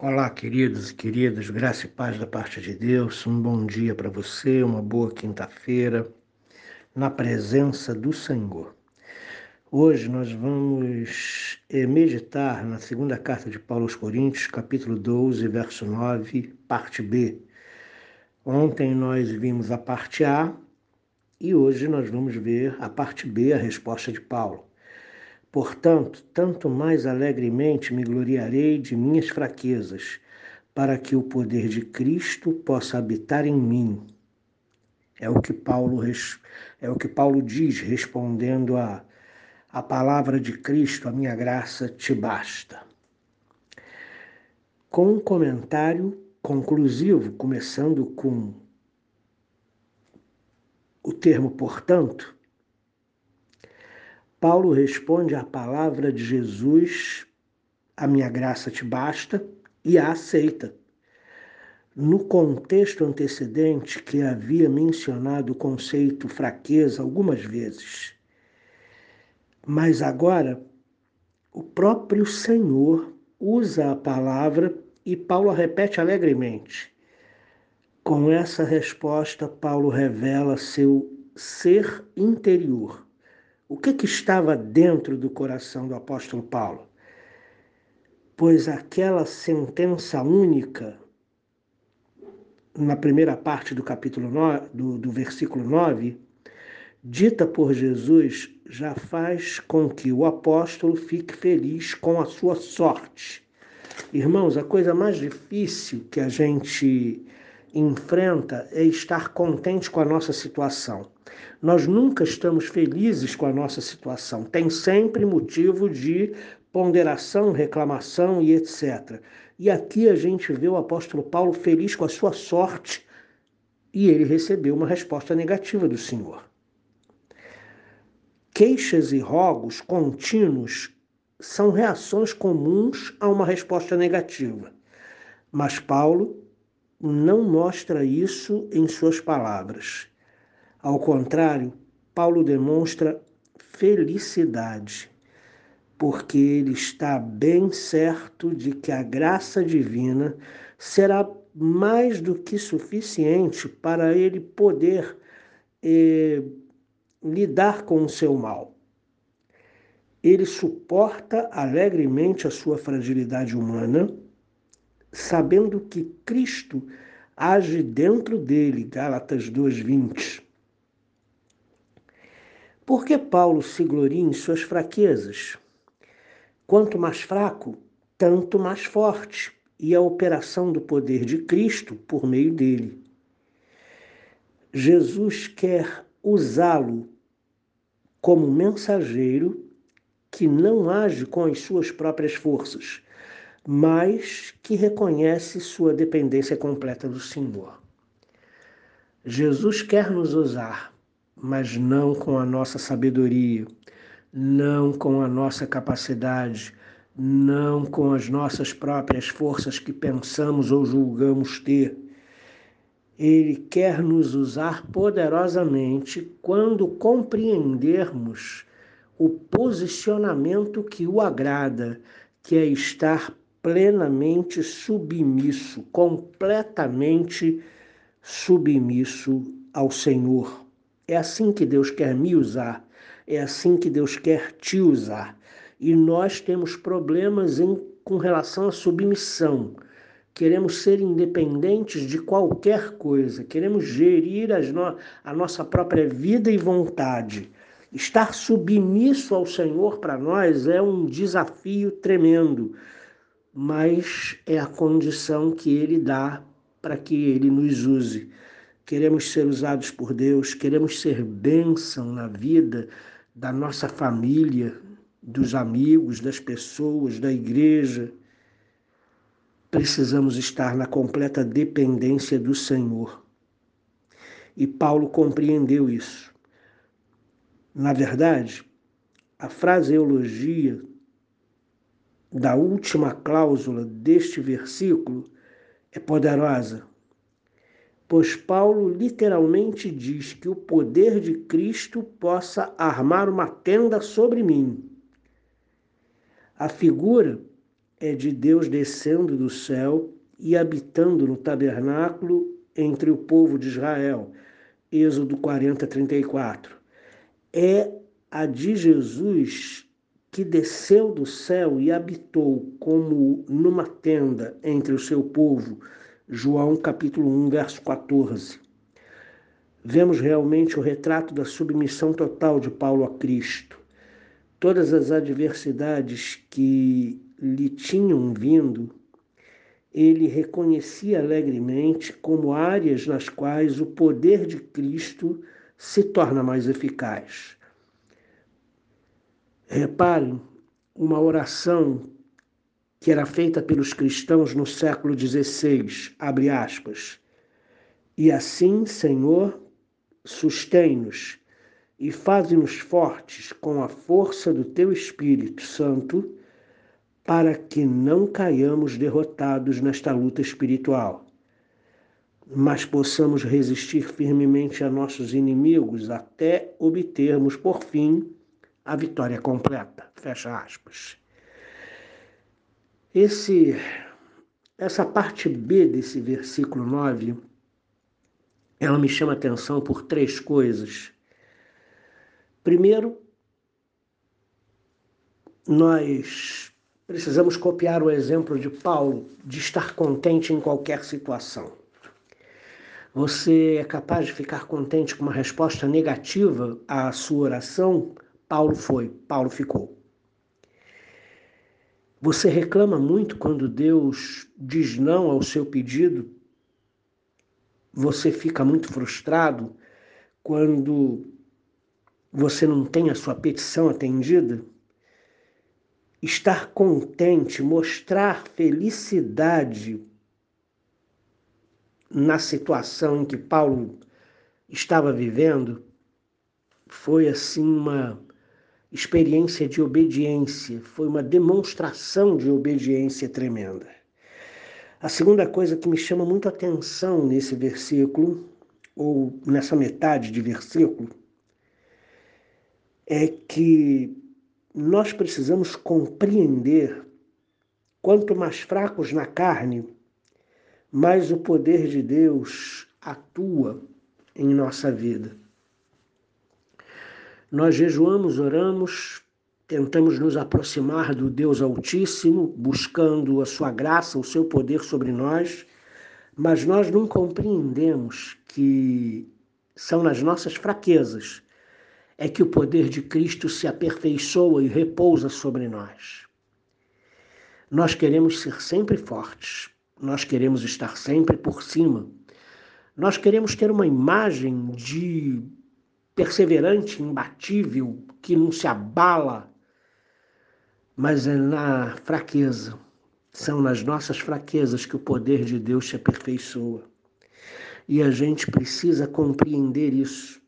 Olá, queridos e queridas, graça e paz da parte de Deus. Um bom dia para você, uma boa quinta-feira, na presença do Senhor. Hoje nós vamos eh, meditar na segunda carta de Paulo aos Coríntios, capítulo 12, verso 9, parte B. Ontem nós vimos a parte A e hoje nós vamos ver a parte B, a resposta de Paulo. Portanto, tanto mais alegremente me gloriarei de minhas fraquezas, para que o poder de Cristo possa habitar em mim. É o que Paulo, é o que Paulo diz, respondendo a, a palavra de Cristo, a minha graça te basta. Com um comentário conclusivo, começando com o termo portanto, Paulo responde à palavra de Jesus, a minha graça te basta, e a aceita. No contexto antecedente, que havia mencionado o conceito fraqueza algumas vezes, mas agora o próprio Senhor usa a palavra e Paulo a repete alegremente. Com essa resposta, Paulo revela seu ser interior o que, que estava dentro do coração do apóstolo Paulo? Pois aquela sentença única, na primeira parte do capítulo 9, do, do versículo 9, dita por Jesus, já faz com que o apóstolo fique feliz com a sua sorte. Irmãos, a coisa mais difícil que a gente enfrenta é estar contente com a nossa situação. Nós nunca estamos felizes com a nossa situação. Tem sempre motivo de ponderação, reclamação e etc. E aqui a gente vê o apóstolo Paulo feliz com a sua sorte e ele recebeu uma resposta negativa do Senhor. Queixas e rogos contínuos são reações comuns a uma resposta negativa. Mas Paulo não mostra isso em suas palavras. Ao contrário, Paulo demonstra felicidade, porque ele está bem certo de que a graça divina será mais do que suficiente para ele poder eh, lidar com o seu mal. Ele suporta alegremente a sua fragilidade humana sabendo que Cristo age dentro dele, Gálatas 2:20. Por que Paulo se gloria em suas fraquezas? Quanto mais fraco, tanto mais forte, e a operação do poder de Cristo por meio dele. Jesus quer usá-lo como mensageiro que não age com as suas próprias forças, mas que reconhece sua dependência completa do Senhor. Jesus quer nos usar, mas não com a nossa sabedoria, não com a nossa capacidade, não com as nossas próprias forças que pensamos ou julgamos ter. Ele quer nos usar poderosamente quando compreendermos o posicionamento que o agrada, que é estar plenamente submisso, completamente submisso ao Senhor. É assim que Deus quer me usar, é assim que Deus quer te usar. E nós temos problemas em, com relação à submissão. Queremos ser independentes de qualquer coisa, queremos gerir no, a nossa própria vida e vontade. Estar submisso ao Senhor para nós é um desafio tremendo mas é a condição que Ele dá para que Ele nos use. Queremos ser usados por Deus, queremos ser bênção na vida da nossa família, dos amigos, das pessoas, da igreja. Precisamos estar na completa dependência do Senhor. E Paulo compreendeu isso. Na verdade, a fraseologia da última cláusula deste versículo é poderosa, pois Paulo literalmente diz que o poder de Cristo possa armar uma tenda sobre mim. A figura é de Deus descendo do céu e habitando no tabernáculo entre o povo de Israel. Êxodo 40, 34. É a de Jesus que desceu do céu e habitou como numa tenda entre o seu povo. João capítulo 1, verso 14. Vemos realmente o retrato da submissão total de Paulo a Cristo. Todas as adversidades que lhe tinham vindo, ele reconhecia alegremente como áreas nas quais o poder de Cristo se torna mais eficaz. Reparem, uma oração que era feita pelos cristãos no século XVI, abre aspas. E assim, Senhor, sustém-nos e faze-nos fortes com a força do teu Espírito Santo, para que não caiamos derrotados nesta luta espiritual, mas possamos resistir firmemente a nossos inimigos até obtermos, por fim, a vitória completa. Fecha aspas. Esse, essa parte B desse versículo 9, ela me chama atenção por três coisas. Primeiro, nós precisamos copiar o exemplo de Paulo de estar contente em qualquer situação. Você é capaz de ficar contente com uma resposta negativa à sua oração? Paulo foi, Paulo ficou. Você reclama muito quando Deus diz não ao seu pedido? Você fica muito frustrado quando você não tem a sua petição atendida? Estar contente, mostrar felicidade na situação em que Paulo estava vivendo foi assim uma experiência de obediência, foi uma demonstração de obediência tremenda. A segunda coisa que me chama muito atenção nesse versículo, ou nessa metade de versículo, é que nós precisamos compreender quanto mais fracos na carne, mais o poder de Deus atua em nossa vida. Nós jejuamos, oramos, tentamos nos aproximar do Deus Altíssimo, buscando a sua graça, o seu poder sobre nós, mas nós não compreendemos que são nas nossas fraquezas é que o poder de Cristo se aperfeiçoa e repousa sobre nós. Nós queremos ser sempre fortes, nós queremos estar sempre por cima, nós queremos ter uma imagem de perseverante, imbatível, que não se abala, mas é na fraqueza. São nas nossas fraquezas que o poder de Deus se aperfeiçoa. E a gente precisa compreender isso.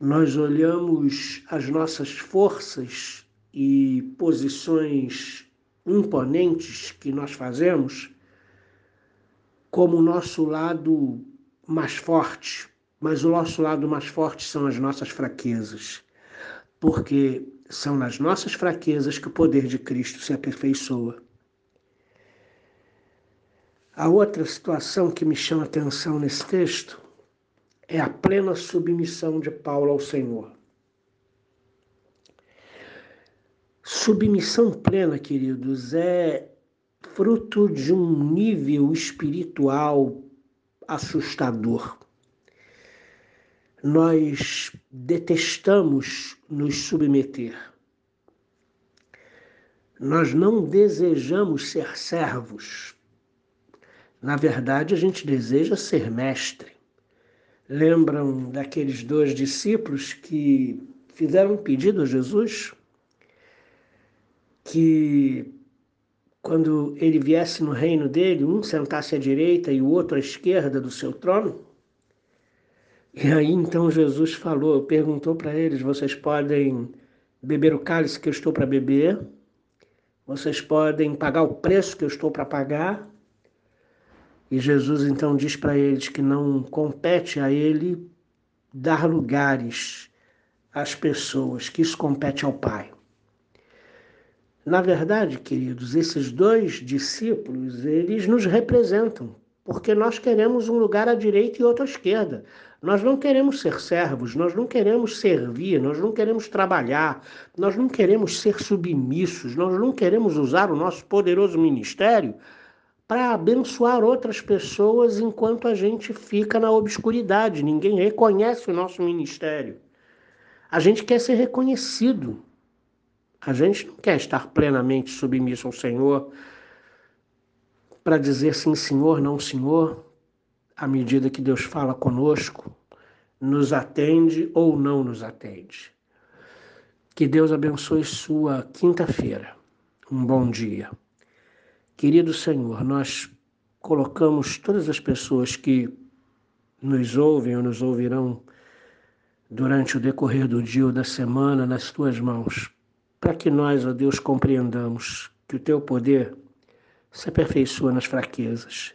Nós olhamos as nossas forças e posições imponentes que nós fazemos como o nosso lado mais forte, mas o nosso lado mais forte são as nossas fraquezas, porque são nas nossas fraquezas que o poder de Cristo se aperfeiçoa. A outra situação que me chama atenção nesse texto é a plena submissão de Paulo ao Senhor. Submissão plena, queridos, é fruto de um nível espiritual assustador nós detestamos nos submeter. Nós não desejamos ser servos. Na verdade, a gente deseja ser mestre. Lembram daqueles dois discípulos que fizeram um pedido a Jesus? Que quando ele viesse no reino dele, um sentasse à direita e o outro à esquerda do seu trono? E aí então Jesus falou, perguntou para eles: vocês podem beber o cálice que eu estou para beber? Vocês podem pagar o preço que eu estou para pagar? E Jesus então diz para eles que não compete a ele dar lugares às pessoas, que isso compete ao Pai. Na verdade, queridos, esses dois discípulos, eles nos representam, porque nós queremos um lugar à direita e outro à esquerda. Nós não queremos ser servos, nós não queremos servir, nós não queremos trabalhar, nós não queremos ser submissos, nós não queremos usar o nosso poderoso ministério para abençoar outras pessoas enquanto a gente fica na obscuridade, ninguém reconhece o nosso ministério. A gente quer ser reconhecido. A gente não quer estar plenamente submisso ao Senhor para dizer sim, Senhor, não, Senhor, à medida que Deus fala conosco, nos atende ou não nos atende. Que Deus abençoe sua quinta-feira. Um bom dia. Querido Senhor, nós colocamos todas as pessoas que nos ouvem ou nos ouvirão durante o decorrer do dia ou da semana nas tuas mãos, para que nós, ó Deus, compreendamos que o teu poder se aperfeiçoa nas fraquezas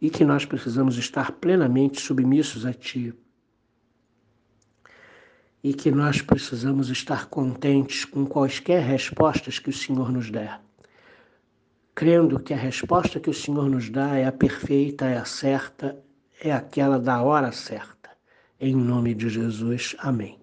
e que nós precisamos estar plenamente submissos a ti. E que nós precisamos estar contentes com quaisquer respostas que o Senhor nos der crendo que a resposta que o Senhor nos dá é a perfeita, é a certa, é aquela da hora certa. Em nome de Jesus, amém.